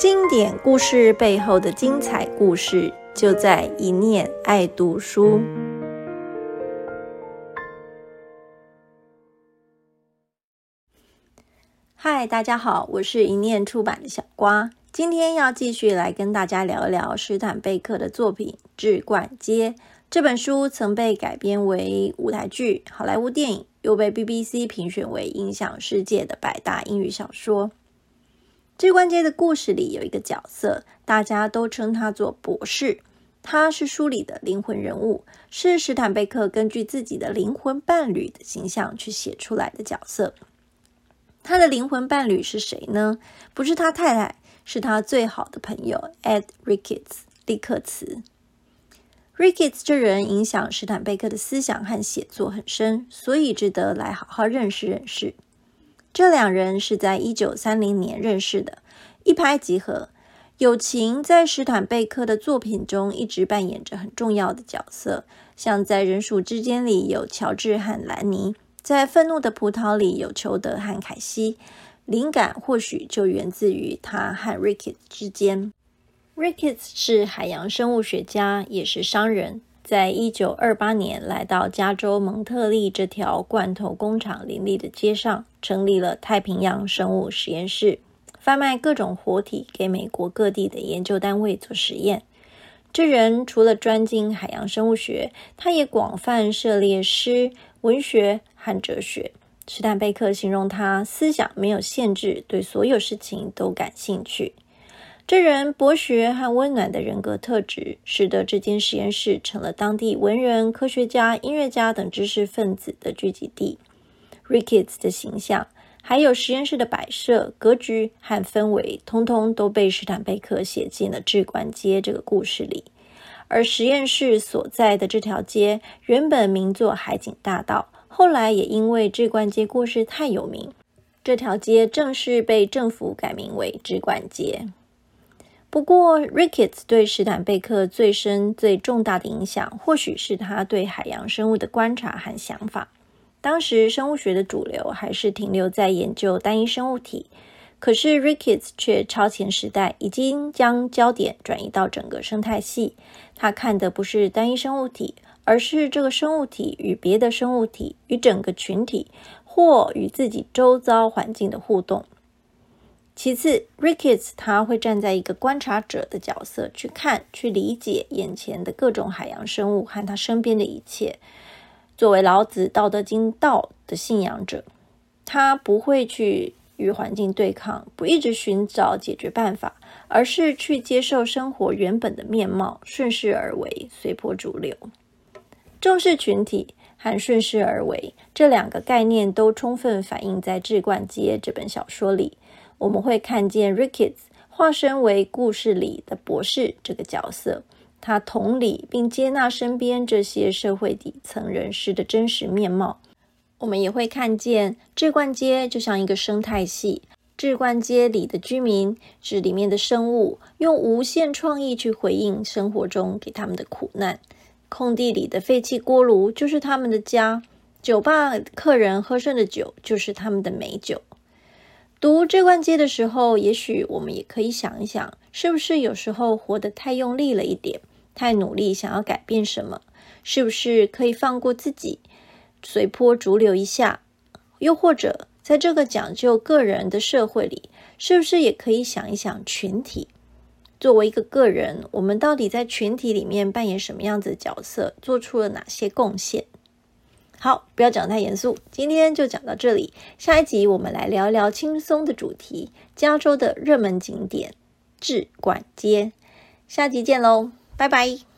经典故事背后的精彩故事，就在一念爱读书。嗨，大家好，我是一念出版的小瓜，今天要继续来跟大家聊一聊史坦贝克的作品《致冠街》。这本书曾被改编为舞台剧、好莱坞电影，又被 BBC 评选为影响世界的百大英语小说。最关键的故事里有一个角色，大家都称他做博士。他是书里的灵魂人物，是史坦贝克根据自己的灵魂伴侣的形象去写出来的角色。他的灵魂伴侣是谁呢？不是他太太，是他最好的朋友 Ed Ricketts 利克茨。Ricketts 这人影响史坦贝克的思想和写作很深，所以值得来好好认识认识。这两人是在一九三零年认识的，一拍即合，友情在史坦贝克的作品中一直扮演着很重要的角色。像在《人鼠之间》里有乔治和兰尼，在《愤怒的葡萄》里有裘德和凯西，灵感或许就源自于他和 Ricketts 之间。Ricketts 是海洋生物学家，也是商人。在一九二八年，来到加州蒙特利这条罐头工厂林立的街上，成立了太平洋生物实验室，贩卖各种活体给美国各地的研究单位做实验。这人除了专精海洋生物学，他也广泛涉猎诗、文学和哲学。史坦贝克形容他思想没有限制，对所有事情都感兴趣。这人博学和温暖的人格特质，使得这间实验室成了当地文人、科学家、音乐家等知识分子的聚集地。Ricketts 的形象，还有实验室的摆设、格局和氛围，通通都被史坦贝克写进了《致冠街》这个故事里。而实验室所在的这条街，原本名作海景大道，后来也因为《致冠街》故事太有名，这条街正式被政府改名为致冠街。不过，Ricketts 对史坦贝克最深、最重大的影响，或许是他对海洋生物的观察和想法。当时，生物学的主流还是停留在研究单一生物体，可是 Ricketts 却超前时代，已经将焦点转移到整个生态系。他看的不是单一生物体，而是这个生物体与别的生物体、与整个群体或与自己周遭环境的互动。其次，Ricketts 他会站在一个观察者的角色去看、去理解眼前的各种海洋生物和他身边的一切。作为老子《道德经》道的信仰者，他不会去与环境对抗，不一直寻找解决办法，而是去接受生活原本的面貌，顺势而为，随波逐流。重视群体和顺势而为这两个概念都充分反映在《致冠街》这本小说里。我们会看见 Ricketts 化身为故事里的博士这个角色，他同理并接纳身边这些社会底层人士的真实面貌。我们也会看见志冠街就像一个生态系，志冠街里的居民是里面的生物，用无限创意去回应生活中给他们的苦难。空地里的废弃锅炉就是他们的家，酒吧客人喝剩的酒就是他们的美酒。读这关街的时候，也许我们也可以想一想，是不是有时候活得太用力了一点，太努力想要改变什么？是不是可以放过自己，随波逐流一下？又或者，在这个讲究个人的社会里，是不是也可以想一想群体？作为一个个人，我们到底在群体里面扮演什么样子的角色，做出了哪些贡献？好，不要讲太严肃，今天就讲到这里。下一集我们来聊一聊轻松的主题——加州的热门景点——置管街。下集见喽，拜拜。